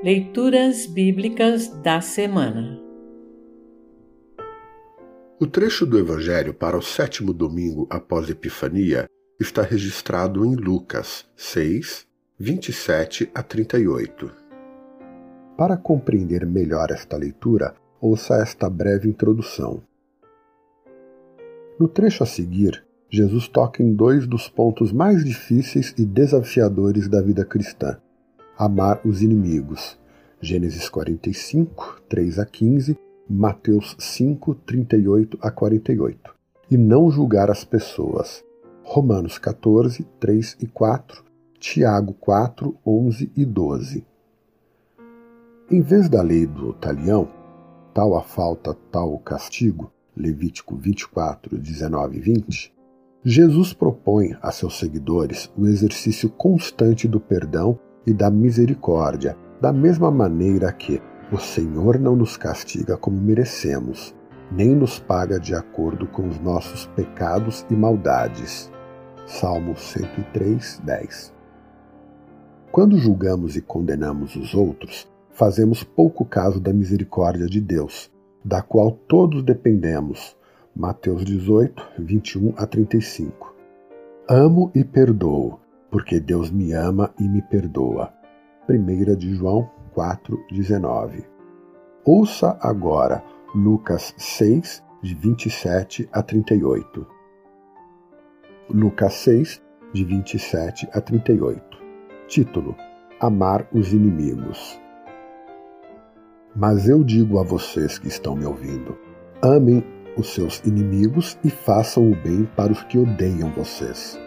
Leituras Bíblicas da Semana O trecho do Evangelho para o sétimo domingo após Epifania está registrado em Lucas 6, 27 a 38. Para compreender melhor esta leitura, ouça esta breve introdução. No trecho a seguir, Jesus toca em dois dos pontos mais difíceis e desafiadores da vida cristã: amar os inimigos. Gênesis 45, 3 a 15, Mateus 5, 38 a 48. E não julgar as pessoas. Romanos 14, 3 e 4, Tiago 4, 11 e 12. Em vez da lei do talião, tal a falta, tal o castigo, Levítico 24, 19 e 20, Jesus propõe a seus seguidores o exercício constante do perdão e da misericórdia, da mesma maneira que o Senhor não nos castiga como merecemos, nem nos paga de acordo com os nossos pecados e maldades. Salmo 103, 10. Quando julgamos e condenamos os outros, fazemos pouco caso da misericórdia de Deus, da qual todos dependemos. Mateus 18, 21 a 35. Amo e perdoo, porque Deus me ama e me perdoa. 1 de João 4, 19. Ouça agora Lucas 6, de 27 a 38. Lucas 6, de 27 a 38. Título: Amar os inimigos. Mas eu digo a vocês que estão me ouvindo: amem os seus inimigos e façam o bem para os que odeiam vocês.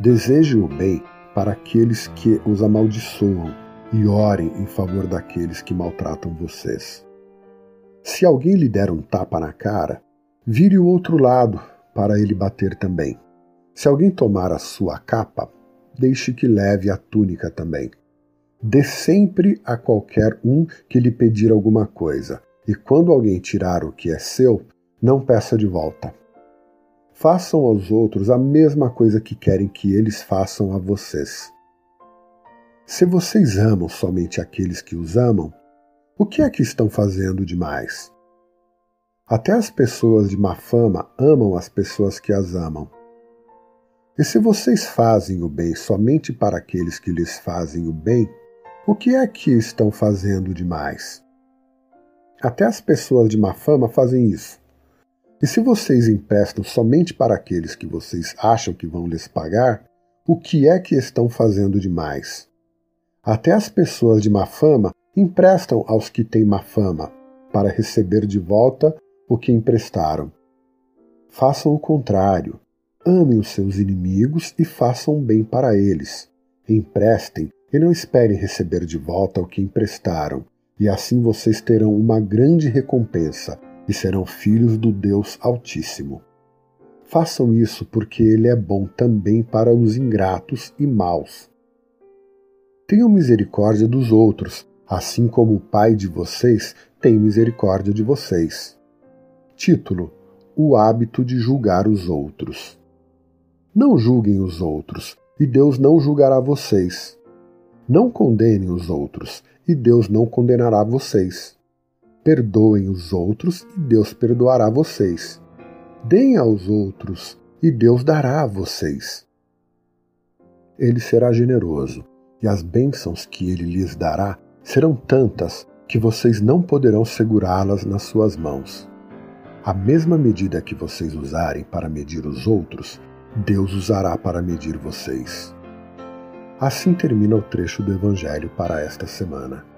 Desejem o bem para aqueles que os amaldiçoam e orem em favor daqueles que maltratam vocês. Se alguém lhe der um tapa na cara, vire o outro lado para ele bater também. Se alguém tomar a sua capa, deixe que leve a túnica também. Dê sempre a qualquer um que lhe pedir alguma coisa, e quando alguém tirar o que é seu, não peça de volta. Façam aos outros a mesma coisa que querem que eles façam a vocês. Se vocês amam somente aqueles que os amam, o que é que estão fazendo demais? Até as pessoas de má fama amam as pessoas que as amam. E se vocês fazem o bem somente para aqueles que lhes fazem o bem, o que é que estão fazendo demais? Até as pessoas de má fama fazem isso. E se vocês emprestam somente para aqueles que vocês acham que vão lhes pagar, o que é que estão fazendo demais? Até as pessoas de má fama emprestam aos que têm má fama, para receber de volta o que emprestaram. Façam o contrário. Amem os seus inimigos e façam bem para eles. Emprestem e não esperem receber de volta o que emprestaram, e assim vocês terão uma grande recompensa e serão filhos do Deus Altíssimo. Façam isso porque Ele é bom também para os ingratos e maus. Tenham misericórdia dos outros, assim como o Pai de vocês tem misericórdia de vocês. Título: O hábito de julgar os outros. Não julguem os outros, e Deus não julgará vocês. Não condenem os outros, e Deus não condenará vocês. Perdoem os outros, e Deus perdoará vocês. Deem aos outros, e Deus dará a vocês. Ele será generoso, e as bênçãos que ele lhes dará serão tantas que vocês não poderão segurá-las nas suas mãos. A mesma medida que vocês usarem para medir os outros, Deus usará para medir vocês. Assim termina o trecho do Evangelho para esta semana.